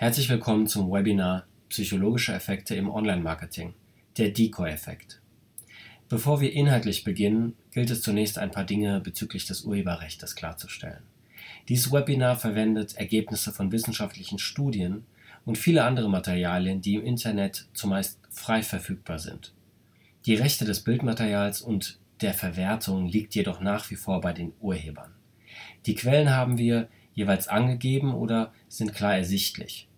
Herzlich willkommen zum Webinar Psychologische Effekte im Online-Marketing, der Decoy-Effekt. Bevor wir inhaltlich beginnen, gilt es zunächst ein paar Dinge bezüglich des Urheberrechts klarzustellen. Dieses Webinar verwendet Ergebnisse von wissenschaftlichen Studien und viele andere Materialien, die im Internet zumeist frei verfügbar sind. Die Rechte des Bildmaterials und der Verwertung liegt jedoch nach wie vor bei den Urhebern. Die Quellen haben wir jeweils angegeben oder sind klar ersichtlich.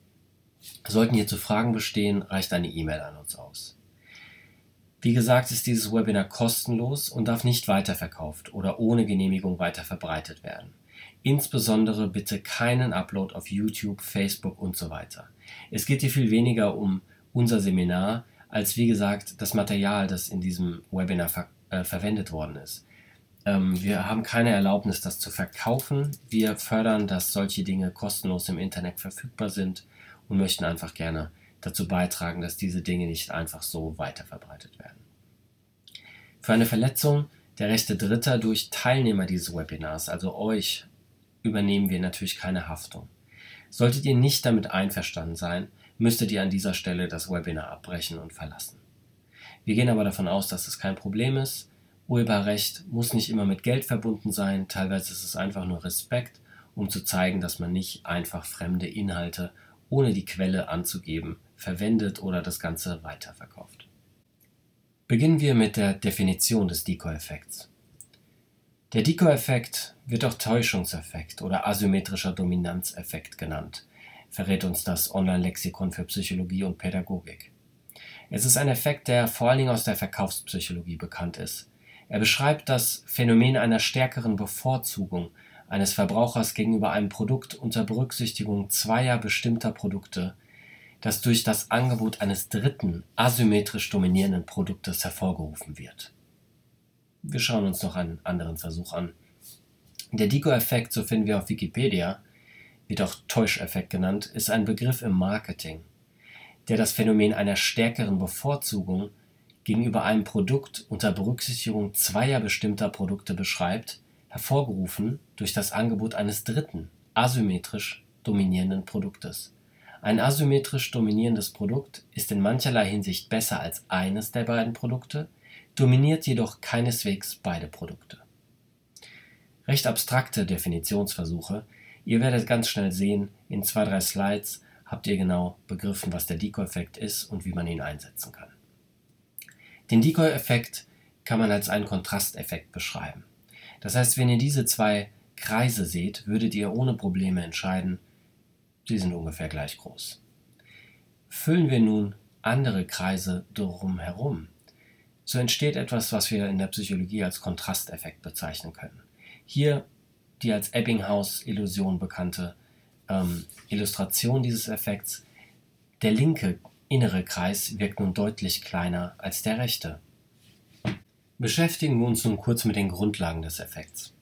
Sollten hierzu Fragen bestehen, reicht eine E-Mail an uns aus. Wie gesagt, ist dieses Webinar kostenlos und darf nicht weiterverkauft oder ohne Genehmigung weiter verbreitet werden. Insbesondere bitte keinen Upload auf YouTube, Facebook und so weiter. Es geht hier viel weniger um unser Seminar, als wie gesagt das Material, das in diesem Webinar ver äh, verwendet worden ist. Ähm, wir haben keine Erlaubnis, das zu verkaufen. Wir fördern, dass solche Dinge kostenlos im Internet verfügbar sind und möchten einfach gerne dazu beitragen, dass diese Dinge nicht einfach so weiterverbreitet werden. Für eine Verletzung der Rechte Dritter durch Teilnehmer dieses Webinars, also euch, übernehmen wir natürlich keine Haftung. Solltet ihr nicht damit einverstanden sein, müsstet ihr an dieser Stelle das Webinar abbrechen und verlassen. Wir gehen aber davon aus, dass es kein Problem ist Urheberrecht muss nicht immer mit Geld verbunden sein, teilweise ist es einfach nur Respekt, um zu zeigen, dass man nicht einfach fremde Inhalte, ohne die Quelle anzugeben, verwendet oder das Ganze weiterverkauft. Beginnen wir mit der Definition des Decoy-Effekts. Der Decoy-Effekt wird auch Täuschungseffekt oder asymmetrischer Dominanzeffekt genannt, verrät uns das Online-Lexikon für Psychologie und Pädagogik. Es ist ein Effekt, der vor allen Dingen aus der Verkaufspsychologie bekannt ist. Er beschreibt das Phänomen einer stärkeren Bevorzugung eines Verbrauchers gegenüber einem Produkt unter Berücksichtigung zweier bestimmter Produkte, das durch das Angebot eines dritten, asymmetrisch dominierenden Produktes hervorgerufen wird. Wir schauen uns noch einen anderen Versuch an. Der Dico-Effekt, so finden wir auf Wikipedia, wird auch Täuscheffekt genannt, ist ein Begriff im Marketing, der das Phänomen einer stärkeren Bevorzugung gegenüber einem Produkt unter Berücksichtigung zweier bestimmter Produkte beschreibt, hervorgerufen durch das Angebot eines dritten, asymmetrisch dominierenden Produktes. Ein asymmetrisch dominierendes Produkt ist in mancherlei Hinsicht besser als eines der beiden Produkte, dominiert jedoch keineswegs beide Produkte. Recht abstrakte Definitionsversuche, ihr werdet ganz schnell sehen, in zwei, drei Slides habt ihr genau begriffen, was der Decoy-Effekt ist und wie man ihn einsetzen kann. Den Decoy-Effekt kann man als einen Kontrasteffekt beschreiben. Das heißt, wenn ihr diese zwei Kreise seht, würdet ihr ohne Probleme entscheiden, sie sind ungefähr gleich groß. Füllen wir nun andere Kreise drumherum, so entsteht etwas, was wir in der Psychologie als Kontrasteffekt bezeichnen können. Hier die als Ebbinghaus-Illusion bekannte ähm, Illustration dieses Effekts. Der linke innere Kreis wirkt nun deutlich kleiner als der rechte. Beschäftigen wir uns nun kurz mit den Grundlagen des Effekts.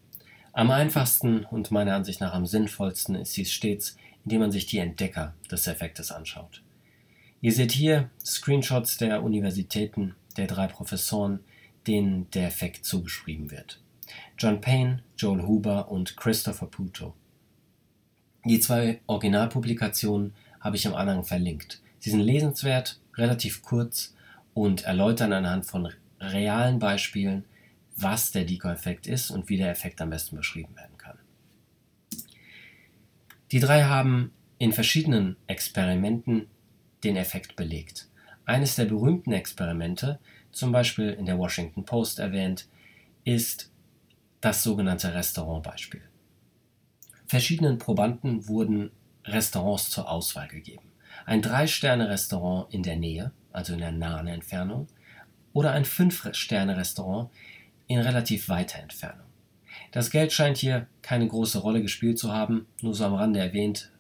Am einfachsten und meiner Ansicht nach am sinnvollsten ist dies stets, indem man sich die Entdecker des Effektes anschaut. Ihr seht hier Screenshots der Universitäten der drei Professoren, denen der Effekt zugeschrieben wird. John Payne, Joel Huber und Christopher Puto. Die zwei Originalpublikationen habe ich am Anhang verlinkt. Sie sind lesenswert, relativ kurz und erläutern anhand von realen Beispielen, was der Decoy-Effekt ist und wie der Effekt am besten beschrieben werden kann. Die drei haben in verschiedenen Experimenten den Effekt belegt. Eines der berühmten Experimente, zum Beispiel in der Washington Post erwähnt, ist das sogenannte Restaurantbeispiel. Verschiedenen Probanden wurden Restaurants zur Auswahl gegeben ein Drei-Sterne-Restaurant in der Nähe, also in der nahen Entfernung, oder ein Fünf-Sterne-Restaurant in relativ weiter Entfernung. Das Geld scheint hier keine große Rolle gespielt zu haben, nur so am Rande erwähnt.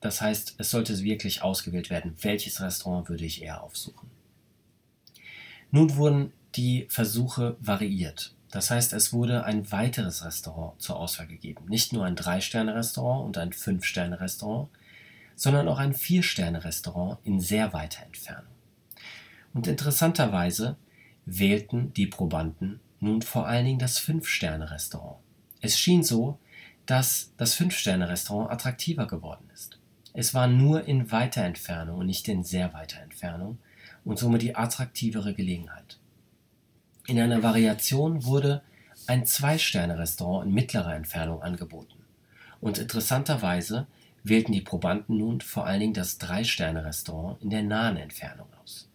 Das heißt, es sollte wirklich ausgewählt werden, welches Restaurant würde ich eher aufsuchen. Nun wurden die Versuche variiert. Das heißt, es wurde ein weiteres Restaurant zur Auswahl gegeben. Nicht nur ein Drei-Sterne-Restaurant und ein Fünf-Sterne-Restaurant, sondern auch ein Vier-Sterne-Restaurant in sehr weiter Entfernung. Und interessanterweise wählten die Probanden nun vor allen Dingen das Fünf-Sterne-Restaurant. Es schien so, dass das Fünf-Sterne-Restaurant attraktiver geworden ist. Es war nur in weiter Entfernung und nicht in sehr weiter Entfernung und somit die attraktivere Gelegenheit. In einer Variation wurde ein Zwei-Sterne-Restaurant in mittlerer Entfernung angeboten. Und interessanterweise wählten die Probanden nun vor allen Dingen das Drei-Sterne-Restaurant in der nahen Entfernung aus.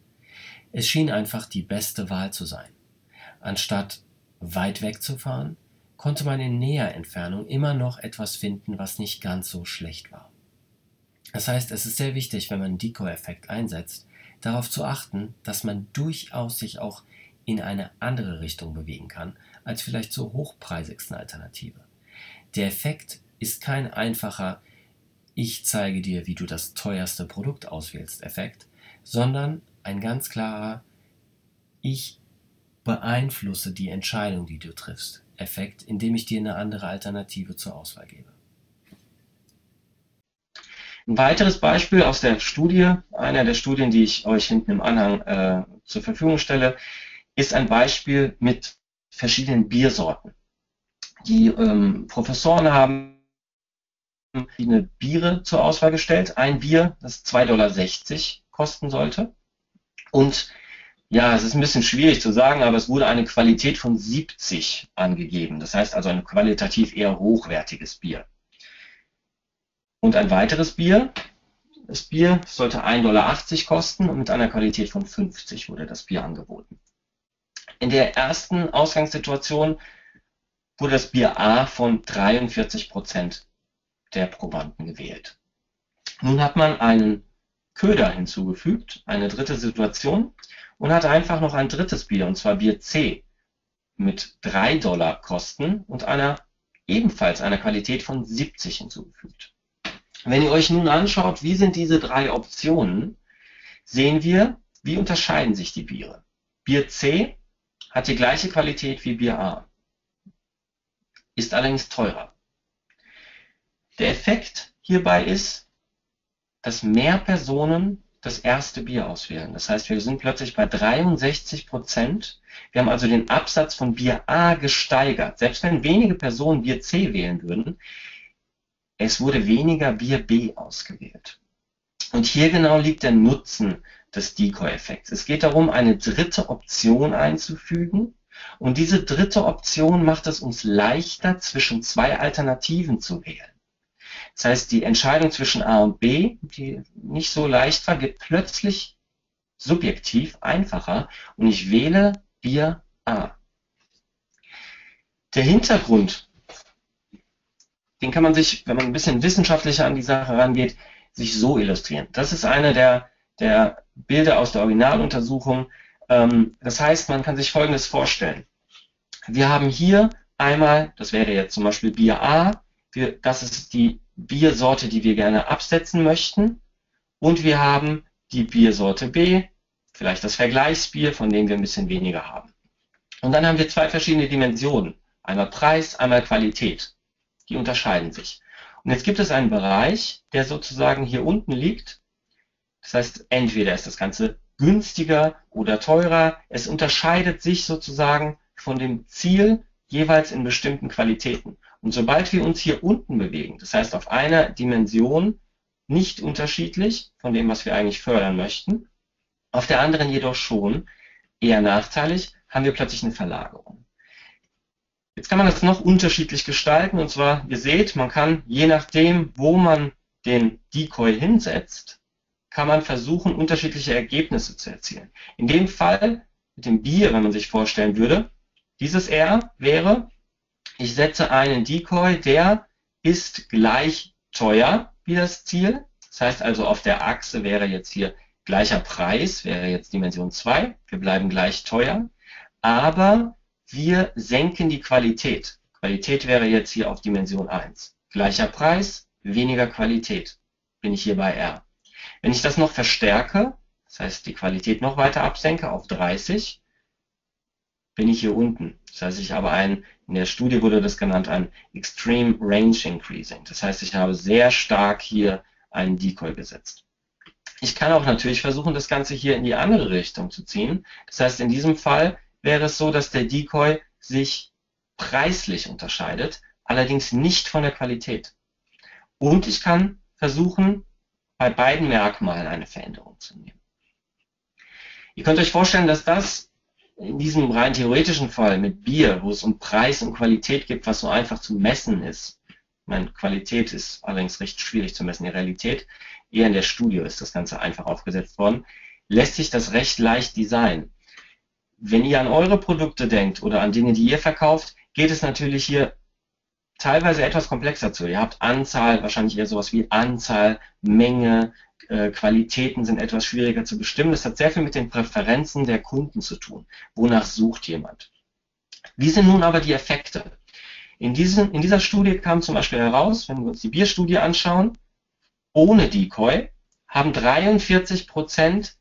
Es schien einfach die beste Wahl zu sein. Anstatt weit weg zu fahren, konnte man in näher Entfernung immer noch etwas finden, was nicht ganz so schlecht war. Das heißt, es ist sehr wichtig, wenn man einen Decoy-Effekt einsetzt, darauf zu achten, dass man durchaus sich auch in eine andere Richtung bewegen kann, als vielleicht zur hochpreisigsten Alternative. Der Effekt ist kein einfacher Ich zeige dir, wie du das teuerste Produkt auswählst Effekt, sondern ein ganz klarer Ich beeinflusse die Entscheidung, die du triffst Effekt, indem ich dir eine andere Alternative zur Auswahl gebe. Ein weiteres Beispiel aus der Studie, einer der Studien, die ich euch hinten im Anhang äh, zur Verfügung stelle, ist ein Beispiel mit verschiedenen Biersorten. Die ähm, Professoren haben verschiedene Biere zur Auswahl gestellt. Ein Bier, das 2,60 Dollar kosten sollte. Und ja, es ist ein bisschen schwierig zu sagen, aber es wurde eine Qualität von 70 angegeben. Das heißt also ein qualitativ eher hochwertiges Bier. Und ein weiteres Bier, das Bier sollte 1,80 Dollar kosten und mit einer Qualität von 50 wurde das Bier angeboten. In der ersten Ausgangssituation wurde das Bier A von 43 Prozent der Probanden gewählt. Nun hat man einen Köder hinzugefügt, eine dritte Situation, und hat einfach noch ein drittes Bier, und zwar Bier C, mit 3 Dollar Kosten und einer ebenfalls einer Qualität von 70 hinzugefügt. Wenn ihr euch nun anschaut, wie sind diese drei Optionen, sehen wir, wie unterscheiden sich die Biere. Bier C hat die gleiche Qualität wie Bier A, ist allerdings teurer. Der Effekt hierbei ist, dass mehr Personen das erste Bier auswählen. Das heißt, wir sind plötzlich bei 63 Prozent. Wir haben also den Absatz von Bier A gesteigert. Selbst wenn wenige Personen Bier C wählen würden, es wurde weniger Bier B ausgewählt. Und hier genau liegt der Nutzen des Decoy-Effekts. Es geht darum, eine dritte Option einzufügen. Und diese dritte Option macht es uns leichter, zwischen zwei Alternativen zu wählen. Das heißt, die Entscheidung zwischen A und B, die nicht so leicht war, wird plötzlich subjektiv einfacher und ich wähle Bier A. Der Hintergrund, den kann man sich, wenn man ein bisschen wissenschaftlicher an die Sache rangeht, sich so illustrieren. Das ist eine der, der Bilder aus der Originaluntersuchung. Ähm, das heißt, man kann sich Folgendes vorstellen. Wir haben hier einmal, das wäre jetzt zum Beispiel Bier A, wir, das ist die Biersorte, die wir gerne absetzen möchten. Und wir haben die Biersorte B, vielleicht das Vergleichsbier, von dem wir ein bisschen weniger haben. Und dann haben wir zwei verschiedene Dimensionen. Einmal Preis, einmal Qualität. Die unterscheiden sich. Und jetzt gibt es einen Bereich, der sozusagen hier unten liegt. Das heißt, entweder ist das Ganze günstiger oder teurer. Es unterscheidet sich sozusagen von dem Ziel jeweils in bestimmten Qualitäten. Und sobald wir uns hier unten bewegen, das heißt auf einer Dimension nicht unterschiedlich von dem, was wir eigentlich fördern möchten, auf der anderen jedoch schon, eher nachteilig, haben wir plötzlich eine Verlagerung. Jetzt kann man das noch unterschiedlich gestalten und zwar, ihr seht, man kann je nachdem, wo man den Decoy hinsetzt, kann man versuchen, unterschiedliche Ergebnisse zu erzielen. In dem Fall mit dem Bier, wenn man sich vorstellen würde, dieses R wäre ich setze einen Decoy, der ist gleich teuer wie das Ziel. Das heißt also, auf der Achse wäre jetzt hier gleicher Preis, wäre jetzt Dimension 2. Wir bleiben gleich teuer. Aber wir senken die Qualität. Qualität wäre jetzt hier auf Dimension 1. Gleicher Preis, weniger Qualität. Bin ich hier bei R. Wenn ich das noch verstärke, das heißt die Qualität noch weiter absenke auf 30, bin ich hier unten. Das heißt, ich habe ein, in der Studie wurde das genannt, ein Extreme Range Increasing. Das heißt, ich habe sehr stark hier einen Decoy gesetzt. Ich kann auch natürlich versuchen, das Ganze hier in die andere Richtung zu ziehen. Das heißt, in diesem Fall wäre es so, dass der Decoy sich preislich unterscheidet, allerdings nicht von der Qualität. Und ich kann versuchen, bei beiden Merkmalen eine Veränderung zu nehmen. Ihr könnt euch vorstellen, dass das in diesem rein theoretischen Fall mit Bier, wo es um Preis und Qualität geht, was so einfach zu messen ist. Meine Qualität ist allerdings recht schwierig zu messen. Die Realität, eher in der Studie ist das Ganze einfach aufgesetzt worden, lässt sich das recht leicht designen. Wenn ihr an eure Produkte denkt oder an Dinge, die ihr verkauft, geht es natürlich hier teilweise etwas komplexer zu. Ihr habt Anzahl, wahrscheinlich eher sowas wie Anzahl, Menge, Qualitäten sind etwas schwieriger zu bestimmen. Das hat sehr viel mit den Präferenzen der Kunden zu tun. Wonach sucht jemand? Wie sind nun aber die Effekte? In, diesen, in dieser Studie kam zum Beispiel heraus, wenn wir uns die Bierstudie anschauen, ohne Decoy haben 43 Prozent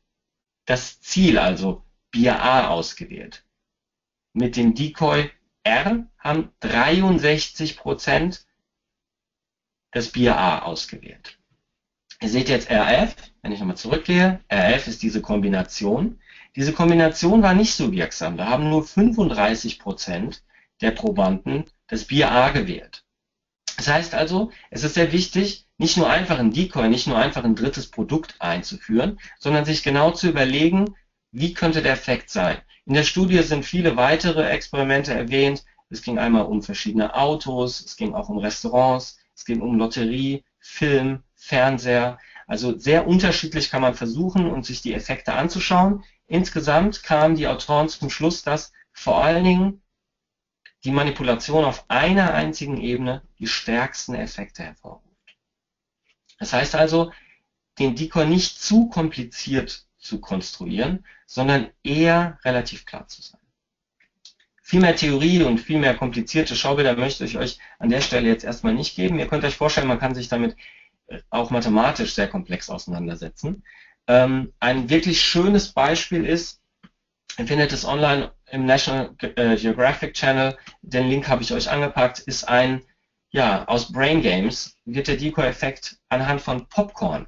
das Ziel, also Bier A, ausgewählt. Mit dem Decoy R haben 63 Prozent das Bier A ausgewählt. Ihr seht jetzt RF, wenn ich nochmal zurückgehe, RF ist diese Kombination. Diese Kombination war nicht so wirksam. Da haben nur 35 Prozent der Probanden das Bier A gewählt. Das heißt also, es ist sehr wichtig, nicht nur einfach ein Decoy, nicht nur einfach ein drittes Produkt einzuführen, sondern sich genau zu überlegen, wie könnte der Effekt sein. In der Studie sind viele weitere Experimente erwähnt. Es ging einmal um verschiedene Autos, es ging auch um Restaurants, es ging um Lotterie, Film, Fernseher. Also sehr unterschiedlich kann man versuchen und sich die Effekte anzuschauen. Insgesamt kamen die Autoren zum Schluss, dass vor allen Dingen die Manipulation auf einer einzigen Ebene die stärksten Effekte hervorruft. Das heißt also, den Decoy nicht zu kompliziert zu konstruieren, sondern eher relativ klar zu sein. Viel mehr Theorie und viel mehr komplizierte Schaubilder möchte ich euch an der Stelle jetzt erstmal nicht geben. Ihr könnt euch vorstellen, man kann sich damit auch mathematisch sehr komplex auseinandersetzen. Ähm, ein wirklich schönes Beispiel ist, ihr findet es online im National äh, Geographic Channel, den Link habe ich euch angepackt, ist ein, ja, aus Brain Games wird der Decoy-Effekt anhand von Popcorn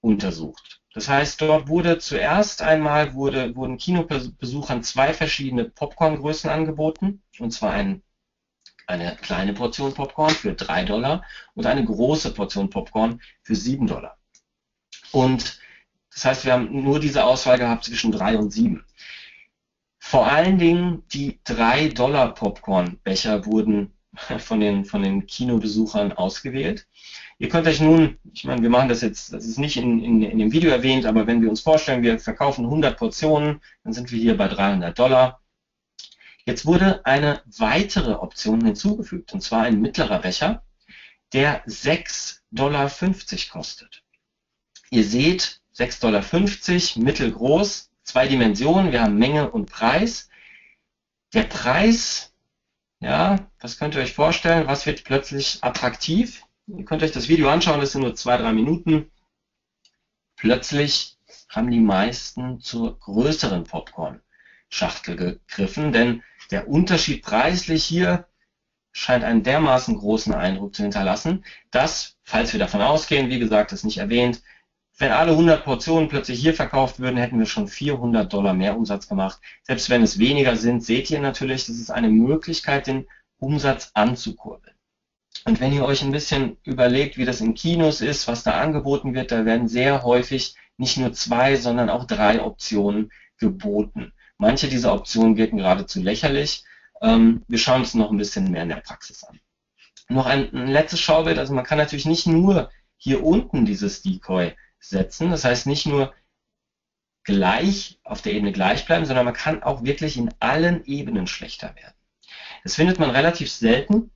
untersucht. Das heißt, dort wurde zuerst einmal, wurde, wurden Kinobesuchern zwei verschiedene Popcorngrößen angeboten, und zwar ein, eine kleine Portion Popcorn für drei Dollar und eine große Portion Popcorn für sieben Dollar. Und das heißt, wir haben nur diese Auswahl gehabt zwischen drei und sieben. Vor allen Dingen die 3-Dollar-Popcorn-Becher wurden von den, von den Kinobesuchern ausgewählt. Ihr könnt euch nun, ich meine, wir machen das jetzt, das ist nicht in, in, in dem Video erwähnt, aber wenn wir uns vorstellen, wir verkaufen 100 Portionen, dann sind wir hier bei 300 Dollar. Jetzt wurde eine weitere Option hinzugefügt, und zwar ein mittlerer Becher, der 6,50 Dollar kostet. Ihr seht, 6,50 Dollar, mittelgroß, zwei Dimensionen. Wir haben Menge und Preis. Der Preis, ja, was könnt ihr euch vorstellen? Was wird plötzlich attraktiv? Ihr könnt euch das Video anschauen, das sind nur zwei, drei Minuten. Plötzlich haben die meisten zur größeren Popcorn-Schachtel gegriffen, denn der Unterschied preislich hier scheint einen dermaßen großen Eindruck zu hinterlassen, dass, falls wir davon ausgehen, wie gesagt, das nicht erwähnt, wenn alle 100 Portionen plötzlich hier verkauft würden, hätten wir schon 400 Dollar mehr Umsatz gemacht. Selbst wenn es weniger sind, seht ihr natürlich, das ist eine Möglichkeit, den Umsatz anzukurbeln. Und wenn ihr euch ein bisschen überlegt, wie das in Kinos ist, was da angeboten wird, da werden sehr häufig nicht nur zwei, sondern auch drei Optionen geboten. Manche dieser Optionen wirken geradezu lächerlich. Ähm, wir schauen uns noch ein bisschen mehr in der Praxis an. Noch ein, ein letztes Schaubild. Also man kann natürlich nicht nur hier unten dieses Decoy setzen. Das heißt nicht nur gleich auf der Ebene gleich bleiben, sondern man kann auch wirklich in allen Ebenen schlechter werden. Das findet man relativ selten,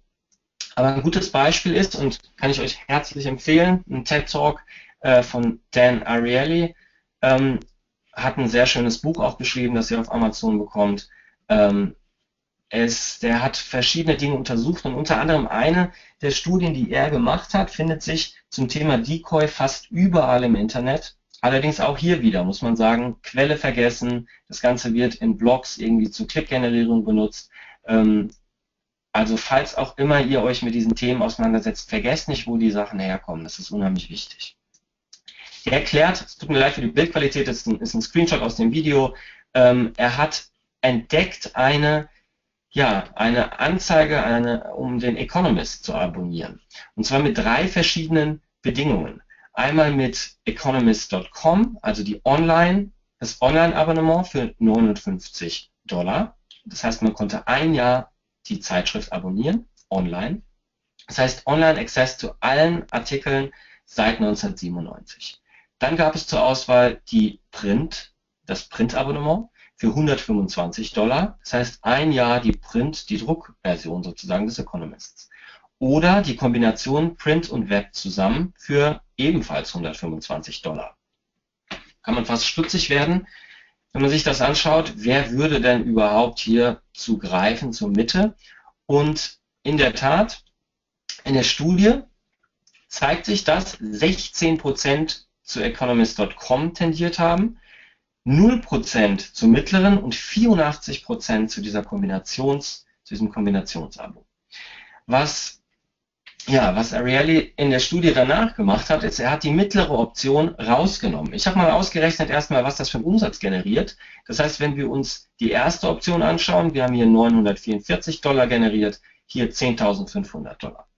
aber ein gutes Beispiel ist, und kann ich euch herzlich empfehlen, ein TED Talk äh, von Dan Ariely, ähm, hat ein sehr schönes Buch auch geschrieben, das ihr auf Amazon bekommt. Ähm, es, der hat verschiedene Dinge untersucht und unter anderem eine der Studien, die er gemacht hat, findet sich zum Thema Decoy fast überall im Internet. Allerdings auch hier wieder muss man sagen, Quelle vergessen. Das Ganze wird in Blogs irgendwie zur Klickgenerierung benutzt. Ähm, also falls auch immer ihr euch mit diesen Themen auseinandersetzt, vergesst nicht, wo die Sachen herkommen. Das ist unheimlich wichtig. Er erklärt, es tut mir leid für die Bildqualität, das ist ein, ist ein Screenshot aus dem Video. Ähm, er hat entdeckt eine ja, eine Anzeige, eine, um den Economist zu abonnieren. Und zwar mit drei verschiedenen Bedingungen. Einmal mit economist.com, also die Online, das Online-Abonnement für 59 Dollar. Das heißt, man konnte ein Jahr die Zeitschrift abonnieren, online. Das heißt, Online Access zu allen Artikeln seit 1997. Dann gab es zur Auswahl die Print, das Print-Abonnement für 125 Dollar. Das heißt, ein Jahr die Print, die Druckversion sozusagen des Economists. Oder die Kombination Print und Web zusammen für ebenfalls 125 Dollar. Kann man fast stutzig werden, wenn man sich das anschaut. Wer würde denn überhaupt hier zugreifen zur Mitte? Und in der Tat, in der Studie zeigt sich, dass 16% zu economist.com tendiert haben 0% zum mittleren und 84% zu dieser Kombinations, zu diesem Kombinationsabo. Was, ja, was Ariely in der Studie danach gemacht hat, ist, er hat die mittlere Option rausgenommen. Ich habe mal ausgerechnet erstmal, was das für einen Umsatz generiert. Das heißt, wenn wir uns die erste Option anschauen, wir haben hier 944 Dollar generiert, hier 10.500 Dollar.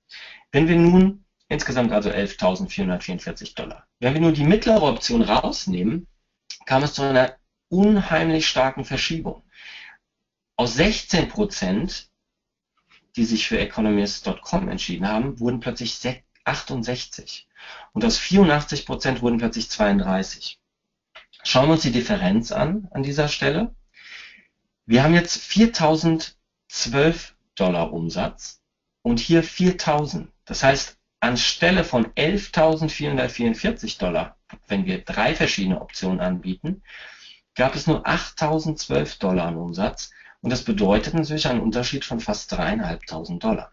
Wenn wir nun insgesamt also 11.444 Dollar. Wenn wir nun die mittlere Option rausnehmen, kam es zu einer unheimlich starken Verschiebung. Aus 16 Prozent, die sich für Economist.com entschieden haben, wurden plötzlich 68. Und aus 84 Prozent wurden plötzlich 32. Schauen wir uns die Differenz an, an dieser Stelle. Wir haben jetzt 4012 Dollar Umsatz und hier 4000. Das heißt, anstelle von 11.444 Dollar, wenn wir drei verschiedene Optionen anbieten, gab es nur 8.012 Dollar an Umsatz und das bedeutet natürlich einen Unterschied von fast 3.500 Dollar.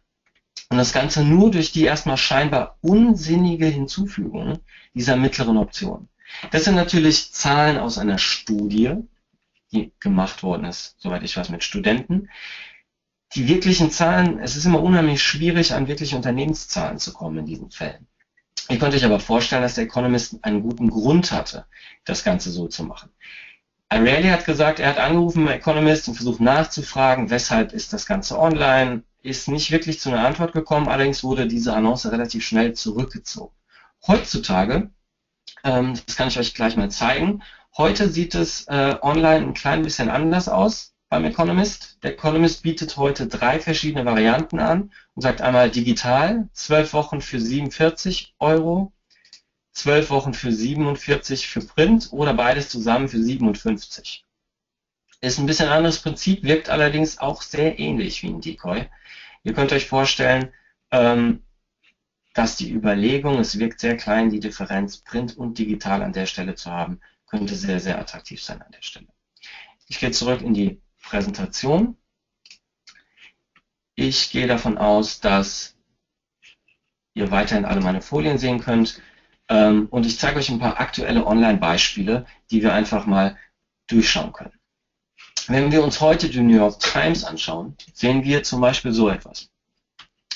Und das Ganze nur durch die erstmal scheinbar unsinnige Hinzufügung dieser mittleren Option. Das sind natürlich Zahlen aus einer Studie, die gemacht worden ist, soweit ich weiß, mit Studenten die wirklichen Zahlen, es ist immer unheimlich schwierig, an wirkliche Unternehmenszahlen zu kommen in diesen Fällen. Ihr könnt euch aber vorstellen, dass der Economist einen guten Grund hatte, das Ganze so zu machen. Ariely hat gesagt, er hat angerufen beim Economist und versucht nachzufragen, weshalb ist das Ganze online, ist nicht wirklich zu einer Antwort gekommen, allerdings wurde diese Annonce relativ schnell zurückgezogen. Heutzutage, ähm, das kann ich euch gleich mal zeigen, heute sieht es äh, online ein klein bisschen anders aus beim Economist. Der Economist bietet heute drei verschiedene Varianten an und sagt einmal digital, 12 Wochen für 47 Euro, 12 Wochen für 47 für Print oder beides zusammen für 57. Ist ein bisschen anderes Prinzip, wirkt allerdings auch sehr ähnlich wie ein Decoy. Ihr könnt euch vorstellen, ähm, dass die Überlegung, es wirkt sehr klein, die Differenz Print und digital an der Stelle zu haben, könnte sehr, sehr attraktiv sein an der Stelle. Ich gehe zurück in die Präsentation. Ich gehe davon aus, dass ihr weiterhin alle meine Folien sehen könnt. Ähm, und ich zeige euch ein paar aktuelle Online-Beispiele, die wir einfach mal durchschauen können. Wenn wir uns heute die New York Times anschauen, sehen wir zum Beispiel so etwas.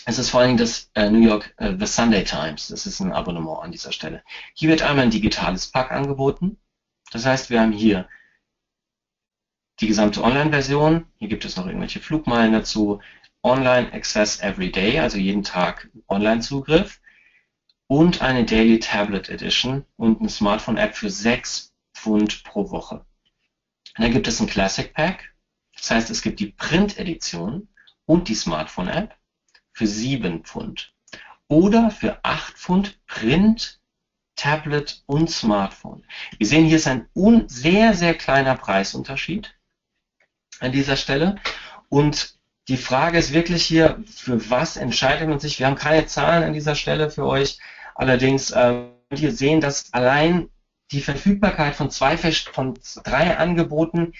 Es ist vor allem das äh, New York äh, The Sunday Times. Das ist ein Abonnement an dieser Stelle. Hier wird einmal ein digitales Pack angeboten. Das heißt, wir haben hier die gesamte Online-Version. Hier gibt es noch irgendwelche Flugmeilen dazu. Online Access Every Day, also jeden Tag Online-Zugriff. Und eine Daily Tablet Edition und eine Smartphone-App für 6 Pfund pro Woche. Und dann gibt es ein Classic Pack. Das heißt, es gibt die Print-Edition und die Smartphone-App für 7 Pfund. Oder für 8 Pfund Print, Tablet und Smartphone. Wir sehen, hier ist ein sehr, sehr kleiner Preisunterschied an dieser Stelle. Und die Frage ist wirklich hier, für was entscheidet man sich? Wir haben keine Zahlen an dieser Stelle für euch. Allerdings äh, könnt ihr sehen, dass allein die Verfügbarkeit von zwei, von drei Angeboten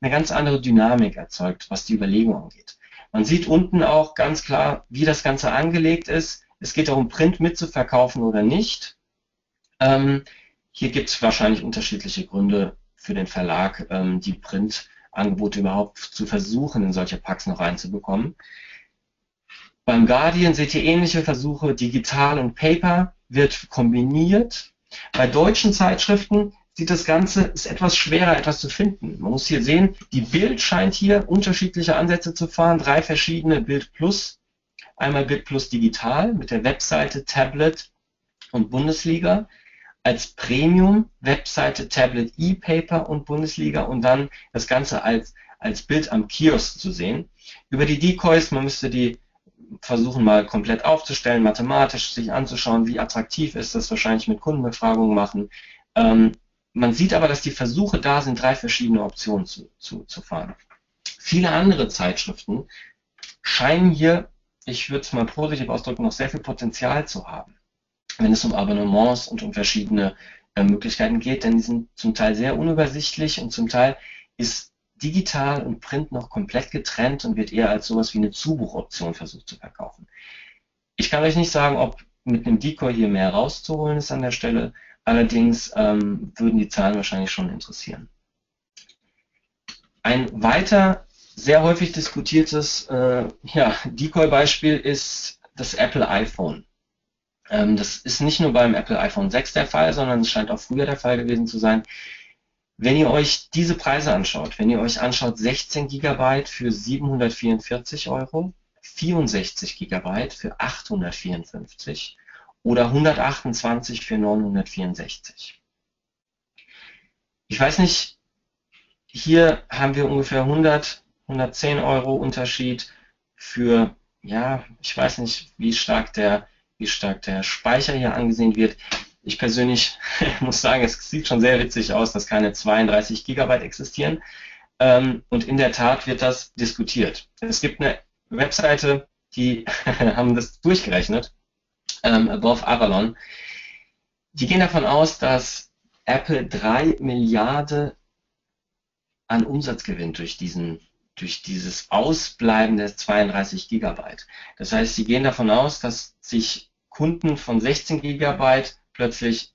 eine ganz andere Dynamik erzeugt, was die Überlegung angeht. Man sieht unten auch ganz klar, wie das Ganze angelegt ist. Es geht darum, Print mitzuverkaufen oder nicht. Ähm, hier gibt es wahrscheinlich unterschiedliche Gründe für den Verlag, ähm, die Print Angebote überhaupt zu versuchen, in solche Packs noch reinzubekommen. Beim Guardian seht ihr ähnliche Versuche, digital und Paper wird kombiniert. Bei deutschen Zeitschriften sieht das Ganze, ist etwas schwerer, etwas zu finden. Man muss hier sehen, die Bild scheint hier unterschiedliche Ansätze zu fahren, drei verschiedene Bild Plus. Einmal Bild Plus digital mit der Webseite, Tablet und Bundesliga. Als Premium, Webseite, Tablet, E-Paper und Bundesliga und dann das Ganze als, als Bild am Kiosk zu sehen. Über die Decoys, man müsste die versuchen mal komplett aufzustellen, mathematisch sich anzuschauen, wie attraktiv ist das, wahrscheinlich mit Kundenbefragungen machen. Ähm, man sieht aber, dass die Versuche da sind, drei verschiedene Optionen zu, zu, zu fahren. Viele andere Zeitschriften scheinen hier, ich würde es mal positiv ausdrücken, noch sehr viel Potenzial zu haben, wenn es um Abonnements und um verschiedene äh, Möglichkeiten geht, denn die sind zum Teil sehr unübersichtlich und zum Teil ist digital und Print noch komplett getrennt und wird eher als sowas wie eine Zubuchoption versucht zu verkaufen. Ich kann euch nicht sagen, ob mit einem Decoy hier mehr rauszuholen ist an der Stelle, allerdings ähm, würden die Zahlen wahrscheinlich schon interessieren. Ein weiter sehr häufig diskutiertes äh, ja, Decoy-Beispiel ist das Apple iPhone. Ähm, das ist nicht nur beim Apple iPhone 6 der Fall, sondern es scheint auch früher der Fall gewesen zu sein. Wenn ihr euch diese Preise anschaut, wenn ihr euch anschaut 16 GB für 744 Euro, 64 GB für 854 oder 128 für 964. Ich weiß nicht, hier haben wir ungefähr 100, 110 Euro Unterschied für, ja, ich weiß nicht, wie stark der, wie stark der Speicher hier angesehen wird. Ich persönlich muss sagen, es sieht schon sehr witzig aus, dass keine 32 Gigabyte existieren. Ähm, und in der Tat wird das diskutiert. Es gibt eine Webseite, die haben das durchgerechnet, ähm, Above Avalon. Die gehen davon aus, dass Apple 3 Milliarden an Umsatz gewinnt durch diesen durch dieses Ausbleiben der 32 Gigabyte. Das heißt, sie gehen davon aus, dass sich Kunden von 16 Gigabyte plötzlich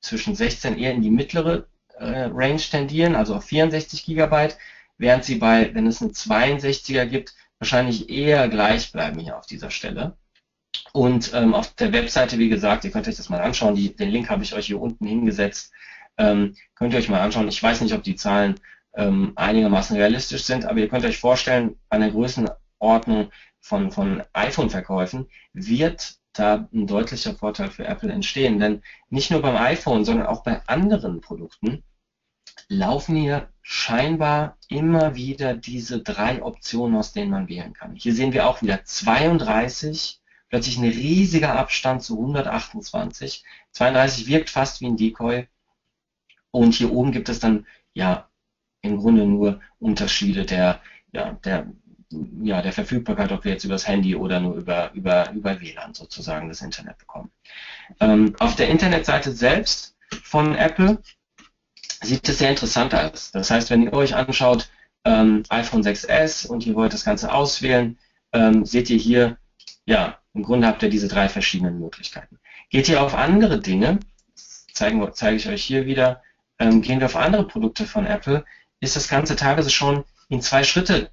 zwischen 16 eher in die mittlere äh, Range tendieren, also auf 64 Gigabyte, während sie bei, wenn es eine 62er gibt, wahrscheinlich eher gleich bleiben hier auf dieser Stelle. Und ähm, auf der Webseite, wie gesagt, ihr könnt euch das mal anschauen, die, den Link habe ich euch hier unten hingesetzt, ähm, könnt ihr euch mal anschauen. Ich weiß nicht, ob die Zahlen ähm, einigermaßen realistisch sind, aber ihr könnt euch vorstellen, bei einer Größenordnung von, von iPhone-Verkäufen wird da ein deutlicher Vorteil für Apple entstehen. Denn nicht nur beim iPhone, sondern auch bei anderen Produkten laufen hier scheinbar immer wieder diese drei Optionen, aus denen man wählen kann. Hier sehen wir auch wieder 32, plötzlich ein riesiger Abstand zu 128. 32 wirkt fast wie ein Decoy. Und hier oben gibt es dann ja im Grunde nur Unterschiede der, ja, der ja, der Verfügbarkeit, ob wir jetzt übers Handy oder nur über, über, über WLAN sozusagen das Internet bekommen. Ähm, auf der Internetseite selbst von Apple sieht es sehr interessant aus. Das heißt, wenn ihr euch anschaut, ähm, iPhone 6s und ihr wollt das Ganze auswählen, ähm, seht ihr hier, ja, im Grunde habt ihr diese drei verschiedenen Möglichkeiten. Geht ihr auf andere Dinge, zeigen, zeige ich euch hier wieder, ähm, gehen wir auf andere Produkte von Apple, ist das Ganze teilweise schon in zwei Schritte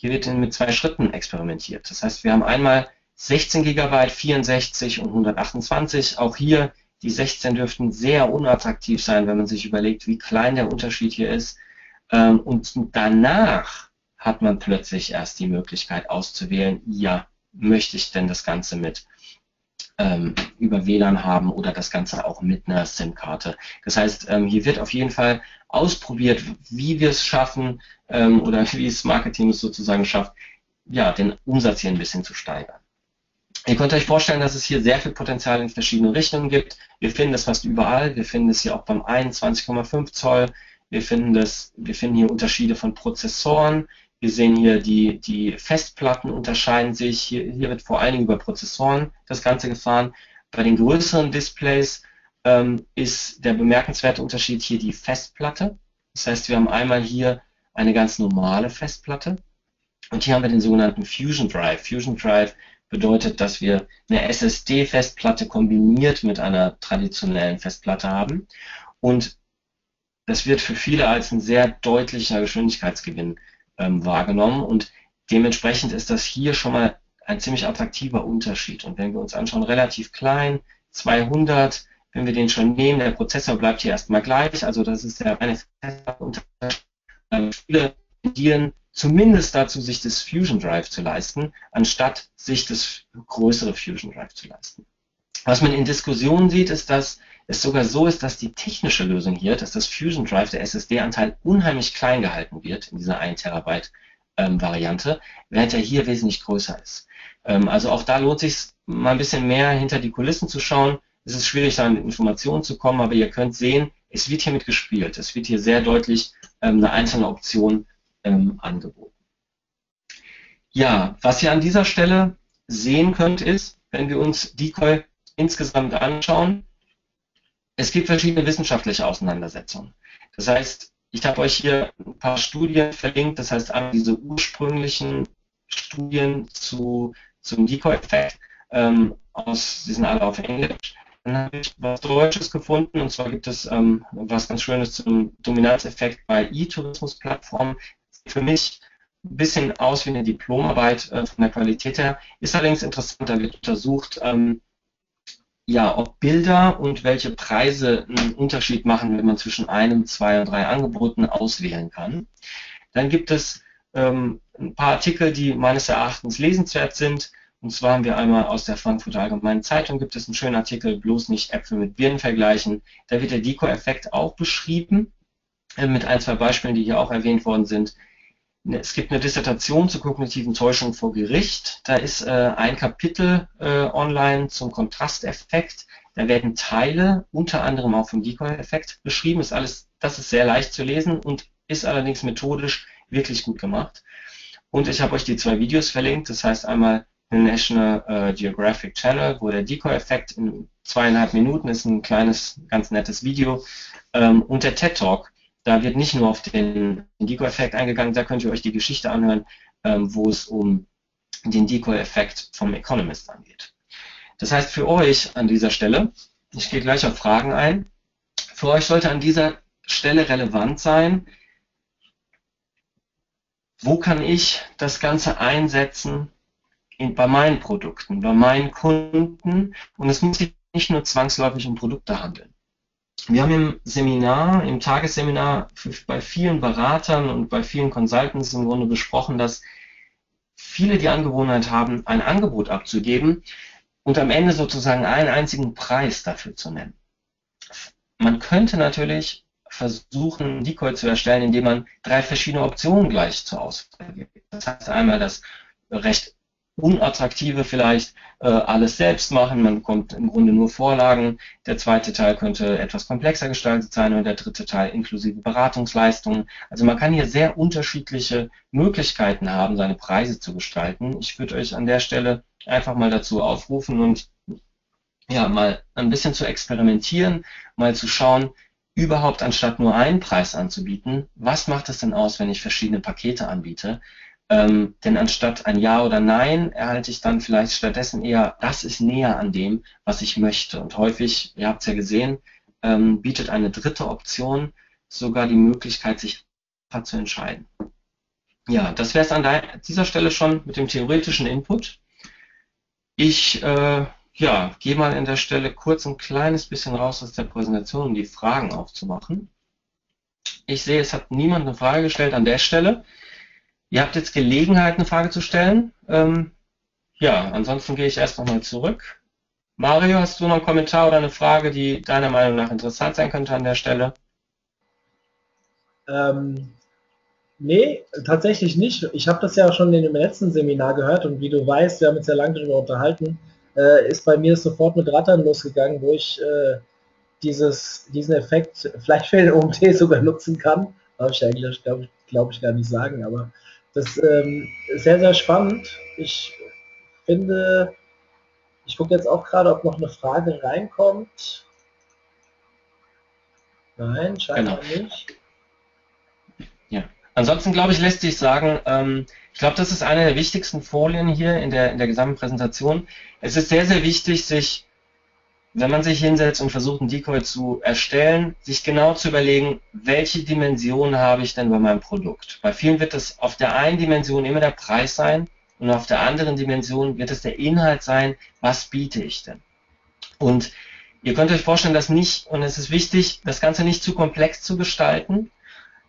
hier wird mit zwei Schritten experimentiert. Das heißt, wir haben einmal 16 GB, 64 und 128. Auch hier, die 16 dürften sehr unattraktiv sein, wenn man sich überlegt, wie klein der Unterschied hier ist. Ähm, und danach hat man plötzlich erst die Möglichkeit auszuwählen, ja, möchte ich denn das Ganze mit ähm, über WLAN haben oder das Ganze auch mit einer SIM-Karte. Das heißt, ähm, hier wird auf jeden Fall ausprobiert, wie wir es schaffen ähm, oder wie es Marketing sozusagen schafft, ja, den Umsatz hier ein bisschen zu steigern. Ihr könnt euch vorstellen, dass es hier sehr viel Potenzial in verschiedene Richtungen gibt. Wir finden das fast überall. Wir finden es hier auch beim 21,5 Zoll. Wir finden, das, wir finden hier Unterschiede von Prozessoren. Wir sehen hier, die, die Festplatten unterscheiden sich. Hier, hier wird vor allen Dingen über Prozessoren das Ganze gefahren. Bei den größeren Displays ähm, ist der bemerkenswerte Unterschied hier die Festplatte. Das heißt, wir haben einmal hier eine ganz normale Festplatte und hier haben wir den sogenannten Fusion Drive. Fusion Drive bedeutet, dass wir eine SSD-Festplatte kombiniert mit einer traditionellen Festplatte haben und das wird für viele als ein sehr deutlicher Geschwindigkeitsgewinn ähm, wahrgenommen und dementsprechend ist das hier schon mal ein ziemlich attraktiver Unterschied. Und wenn wir uns anschauen, relativ klein, 200, wenn wir den schon nehmen, der Prozessor bleibt hier erstmal gleich, also das ist der reine Unterschied. Ähm, viele tendieren zumindest dazu, sich das Fusion Drive zu leisten, anstatt sich das größere Fusion Drive zu leisten. Was man in Diskussionen sieht, ist, dass es sogar so ist, dass die technische Lösung hier, dass das Fusion Drive, der SSD-Anteil, unheimlich klein gehalten wird in dieser 1 Terabyte ähm, Variante, während er hier wesentlich größer ist. Ähm, also auch da lohnt sich mal ein bisschen mehr hinter die Kulissen zu schauen. Es ist schwierig, da an Informationen zu kommen, aber ihr könnt sehen, es wird hiermit gespielt. Es wird hier sehr deutlich ähm, eine einzelne Option ähm, angeboten. Ja, was ihr an dieser Stelle sehen könnt, ist, wenn wir uns Decoy insgesamt anschauen, es gibt verschiedene wissenschaftliche Auseinandersetzungen. Das heißt, ich habe euch hier ein paar Studien verlinkt, das heißt einmal diese ursprünglichen Studien zu, zum Decoy-Effekt, ähm, die sind alle auf Englisch. Dann habe ich was Deutsches gefunden und zwar gibt es ähm, was ganz Schönes zum Dominanzeffekt bei E-Tourismus-Plattformen. Für mich ein bisschen aus wie eine Diplomarbeit äh, von der Qualität her. Ist allerdings interessant, da wird untersucht, ähm, ja, ob Bilder und welche Preise einen Unterschied machen, wenn man zwischen einem, zwei und drei Angeboten auswählen kann. Dann gibt es ähm, ein paar Artikel, die meines Erachtens lesenswert sind. Und zwar haben wir einmal aus der Frankfurter Allgemeinen Zeitung gibt es einen schönen Artikel, bloß nicht Äpfel mit Birnen vergleichen. Da wird der Deco-Effekt auch beschrieben, äh, mit ein, zwei Beispielen, die hier auch erwähnt worden sind. Es gibt eine Dissertation zur kognitiven Täuschung vor Gericht. Da ist äh, ein Kapitel äh, online zum Kontrasteffekt. Da werden Teile, unter anderem auch vom Decoy-Effekt, beschrieben. Ist alles, das ist sehr leicht zu lesen und ist allerdings methodisch wirklich gut gemacht. Und ich habe euch die zwei Videos verlinkt. Das heißt einmal den National äh, Geographic Channel, wo der Decoy-Effekt in zweieinhalb Minuten ist ein kleines, ganz nettes Video. Ähm, und der TED Talk, da wird nicht nur auf den Decoy-Effekt eingegangen, da könnt ihr euch die Geschichte anhören, ähm, wo es um den Decoy-Effekt vom Economist angeht. Das heißt für euch an dieser Stelle, ich gehe gleich auf Fragen ein, für euch sollte an dieser Stelle relevant sein, wo kann ich das Ganze einsetzen in, bei meinen Produkten, bei meinen Kunden und es muss sich nicht nur zwangsläufig um Produkte handeln. Wir haben im Seminar, im Tagesseminar bei vielen Beratern und bei vielen Consultants im Grunde besprochen, dass viele die Angewohnheit haben, ein Angebot abzugeben und am Ende sozusagen einen einzigen Preis dafür zu nennen. Man könnte natürlich versuchen, Decoy zu erstellen, indem man drei verschiedene Optionen gleich zur Auswahl gibt. Das heißt einmal das recht unattraktive vielleicht äh, alles selbst machen. Man bekommt im Grunde nur Vorlagen. Der zweite Teil könnte etwas komplexer gestaltet sein und der dritte Teil inklusive Beratungsleistungen. Also man kann hier sehr unterschiedliche Möglichkeiten haben, seine Preise zu gestalten. Ich würde euch an der Stelle einfach mal dazu aufrufen und ja, mal ein bisschen zu experimentieren, mal zu schauen, überhaupt anstatt nur einen Preis anzubieten, was macht es denn aus, wenn ich verschiedene Pakete anbiete? Ähm, denn anstatt ein Ja oder Nein erhalte ich dann vielleicht stattdessen eher, das ist näher an dem, was ich möchte. Und häufig, ihr habt es ja gesehen, ähm, bietet eine dritte Option sogar die Möglichkeit, sich zu entscheiden. Ja, das wäre es an dieser Stelle schon mit dem theoretischen Input. Ich äh, ja, gehe mal an der Stelle kurz ein kleines bisschen raus aus der Präsentation, um die Fragen aufzumachen. Ich sehe, es hat niemand eine Frage gestellt an der Stelle. Ihr habt jetzt Gelegenheit, eine Frage zu stellen. Ähm, ja, ansonsten gehe ich erst nochmal zurück. Mario, hast du noch einen Kommentar oder eine Frage, die deiner Meinung nach interessant sein könnte an der Stelle? Ähm, nee, tatsächlich nicht. Ich habe das ja schon in dem letzten Seminar gehört und wie du weißt, wir haben uns ja lange darüber unterhalten, äh, ist bei mir sofort mit Rattern losgegangen, wo ich äh, dieses, diesen Effekt vielleicht für den OMT sogar nutzen kann. Darf ich eigentlich, glaube ich, glaub ich, gar nicht sagen, aber das ähm, ist sehr, sehr spannend. Ich finde, ich gucke jetzt auch gerade, ob noch eine Frage reinkommt. Nein, scheinbar genau. nicht. Ja. Ansonsten glaube ich, lässt sich sagen, ähm, ich glaube, das ist eine der wichtigsten Folien hier in der, in der gesamten Präsentation. Es ist sehr, sehr wichtig, sich wenn man sich hinsetzt und versucht, einen Decoy zu erstellen, sich genau zu überlegen, welche Dimension habe ich denn bei meinem Produkt. Bei vielen wird es auf der einen Dimension immer der Preis sein und auf der anderen Dimension wird es der Inhalt sein, was biete ich denn. Und ihr könnt euch vorstellen, dass nicht, und es ist wichtig, das Ganze nicht zu komplex zu gestalten,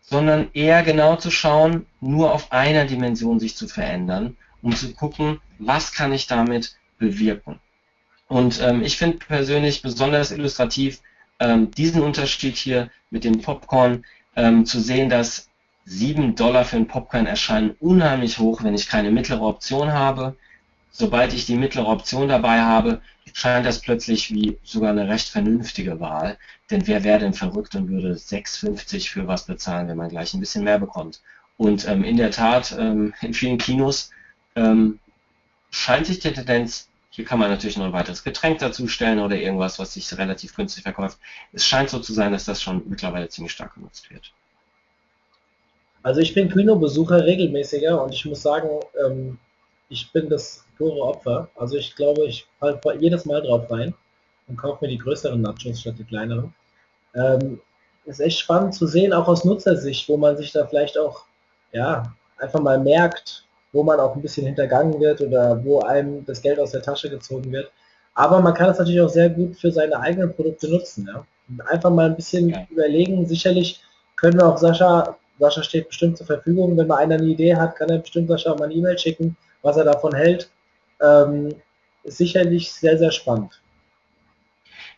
sondern eher genau zu schauen, nur auf einer Dimension sich zu verändern, um zu gucken, was kann ich damit bewirken. Und ähm, ich finde persönlich besonders illustrativ ähm, diesen Unterschied hier mit dem Popcorn ähm, zu sehen, dass 7 Dollar für ein Popcorn erscheinen unheimlich hoch, wenn ich keine mittlere Option habe. Sobald ich die mittlere Option dabei habe, scheint das plötzlich wie sogar eine recht vernünftige Wahl. Denn wer wäre denn verrückt und würde 6,50 für was bezahlen, wenn man gleich ein bisschen mehr bekommt? Und ähm, in der Tat, ähm, in vielen Kinos ähm, scheint sich die Tendenz, hier kann man natürlich noch ein weiteres Getränk dazustellen oder irgendwas, was sich relativ günstig verkauft. Es scheint so zu sein, dass das schon mittlerweile ziemlich stark genutzt wird. Also ich bin Kino-Besucher regelmäßiger und ich muss sagen, ähm, ich bin das pure Opfer. Also ich glaube, ich falle jedes Mal drauf rein und kaufe mir die größeren Nachos statt die kleineren. Ähm, ist echt spannend zu sehen, auch aus Nutzersicht, wo man sich da vielleicht auch ja, einfach mal merkt, wo man auch ein bisschen hintergangen wird oder wo einem das Geld aus der Tasche gezogen wird. Aber man kann es natürlich auch sehr gut für seine eigenen Produkte nutzen. Ja? einfach mal ein bisschen ja. überlegen. Sicherlich können wir auch Sascha Sascha steht bestimmt zur Verfügung. Wenn mal einer eine Idee hat, kann er bestimmt Sascha mal eine E-Mail schicken, was er davon hält. Ähm, ist sicherlich sehr, sehr spannend.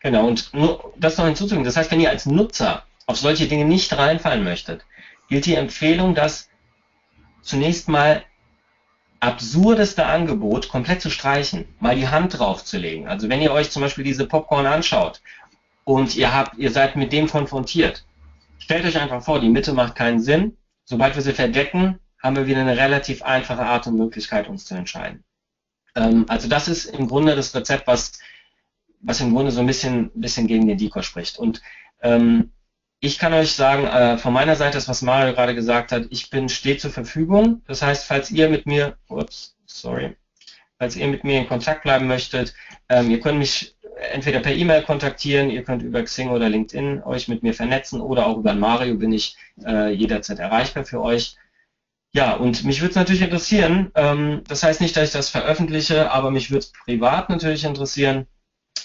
Genau, und nur das noch hinzuzufügen. Das heißt, wenn ihr als Nutzer auf solche Dinge nicht reinfallen möchtet, gilt die Empfehlung, das zunächst mal absurdeste Angebot komplett zu streichen, mal die Hand drauf zu legen. Also wenn ihr euch zum Beispiel diese Popcorn anschaut und ihr habt, ihr seid mit dem konfrontiert, Stellt euch einfach vor, die Mitte macht keinen Sinn. Sobald wir sie verdecken, haben wir wieder eine relativ einfache Art und Möglichkeit, uns zu entscheiden. Ähm, also das ist im Grunde das Rezept, was, was im Grunde so ein bisschen, bisschen gegen den Decoy spricht. Und ähm, ich kann euch sagen, äh, von meiner Seite, das was Mario gerade gesagt hat, ich bin steht zur Verfügung. Das heißt, falls ihr mit mir, ups, sorry, falls ihr mit mir in Kontakt bleiben möchtet, ähm, ihr könnt mich entweder per E-Mail kontaktieren, ihr könnt über Xing oder LinkedIn euch mit mir vernetzen oder auch über Mario bin ich äh, jederzeit erreichbar für euch. Ja, und mich würde es natürlich interessieren, ähm, das heißt nicht, dass ich das veröffentliche, aber mich würde es privat natürlich interessieren,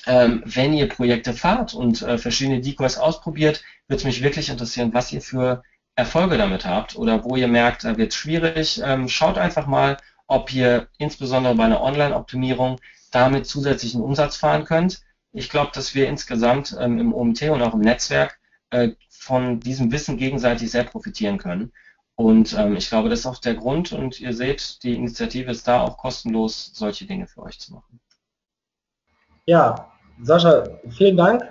ähm, wenn ihr Projekte fahrt und äh, verschiedene Decoys ausprobiert, würde es mich wirklich interessieren, was ihr für Erfolge damit habt oder wo ihr merkt, da wird schwierig. Ähm, schaut einfach mal, ob ihr insbesondere bei einer Online-Optimierung damit zusätzlichen Umsatz fahren könnt. Ich glaube, dass wir insgesamt ähm, im OMT und auch im Netzwerk äh, von diesem Wissen gegenseitig sehr profitieren können. Und ähm, ich glaube, das ist auch der Grund. Und ihr seht, die Initiative ist da auch kostenlos, solche Dinge für euch zu machen. Ja, Sascha, vielen Dank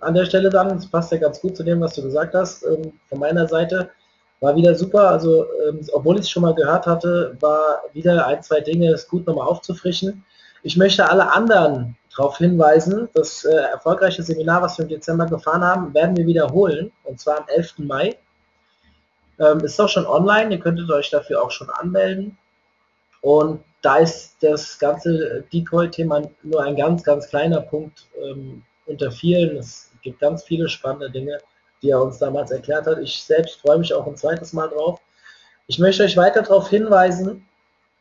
an der Stelle dann. Es passt ja ganz gut zu dem, was du gesagt hast. Ähm, von meiner Seite war wieder super. Also, ähm, obwohl ich es schon mal gehört hatte, war wieder ein, zwei Dinge, es gut nochmal aufzufrischen. Ich möchte alle anderen darauf hinweisen, das äh, erfolgreiche Seminar, was wir im Dezember gefahren haben, werden wir wiederholen, und zwar am 11. Mai. Ähm, ist doch schon online, ihr könntet euch dafür auch schon anmelden. Und da ist das ganze Decoy-Thema nur ein ganz, ganz kleiner Punkt ähm, unter vielen. Es gibt ganz viele spannende Dinge, die er uns damals erklärt hat. Ich selbst freue mich auch ein zweites Mal drauf. Ich möchte euch weiter darauf hinweisen,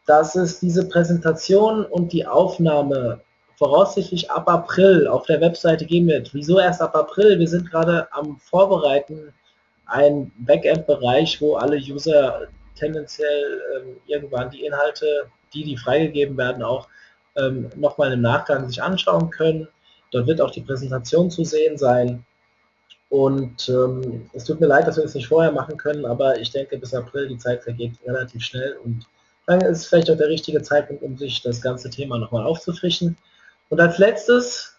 dass es diese Präsentation und die Aufnahme voraussichtlich ab April auf der Webseite geben wird. Wieso erst ab April? Wir sind gerade am Vorbereiten ein Backend-Bereich, wo alle User tendenziell ähm, irgendwann die Inhalte, die, die freigegeben werden, auch ähm, nochmal im Nachgang sich anschauen können. Dort wird auch die Präsentation zu sehen sein. Und ähm, es tut mir leid, dass wir das nicht vorher machen können, aber ich denke, bis April die Zeit vergeht relativ schnell und dann ist es vielleicht auch der richtige Zeitpunkt, um sich das ganze Thema nochmal aufzufrischen. Und als letztes,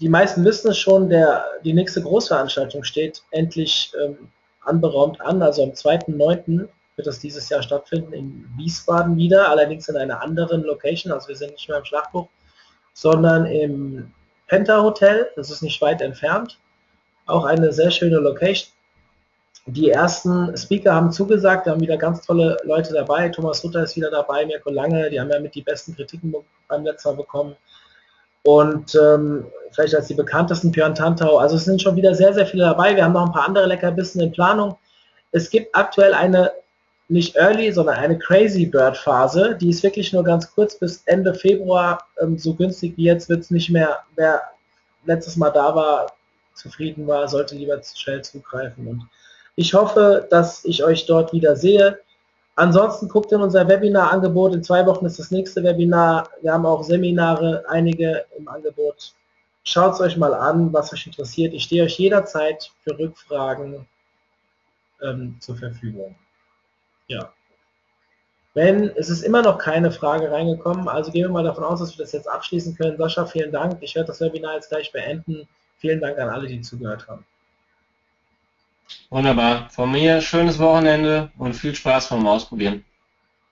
die meisten wissen es schon, der, die nächste Großveranstaltung steht endlich ähm, anberaumt an. Also am 2.9. wird das dieses Jahr stattfinden in Wiesbaden wieder, allerdings in einer anderen Location. Also wir sind nicht mehr im Schlachtbuch, sondern im Penta Hotel. Das ist nicht weit entfernt. Auch eine sehr schöne Location die ersten Speaker haben zugesagt, wir haben wieder ganz tolle Leute dabei. Thomas Rutter ist wieder dabei, Mirko Lange, die haben ja mit die besten Kritiken beim letzten Mal bekommen. Und ähm, vielleicht als die bekanntesten Björn Tantau. Also es sind schon wieder sehr, sehr viele dabei. Wir haben noch ein paar andere Leckerbissen in Planung. Es gibt aktuell eine nicht Early, sondern eine Crazy Bird Phase. Die ist wirklich nur ganz kurz bis Ende Februar. Ähm, so günstig wie jetzt wird es nicht mehr. Wer letztes Mal da war, zufrieden war, sollte lieber schnell zugreifen. Und ich hoffe, dass ich euch dort wieder sehe. Ansonsten guckt in unser Webinar-Angebot. In zwei Wochen ist das nächste Webinar. Wir haben auch Seminare, einige im Angebot. Schaut es euch mal an, was euch interessiert. Ich stehe euch jederzeit für Rückfragen ähm, zur Verfügung. Ja. Wenn, es ist immer noch keine Frage reingekommen, also gehen wir mal davon aus, dass wir das jetzt abschließen können. Sascha, vielen Dank. Ich werde das Webinar jetzt gleich beenden. Vielen Dank an alle, die zugehört haben. Wunderbar. Von mir schönes Wochenende und viel Spaß beim Ausprobieren.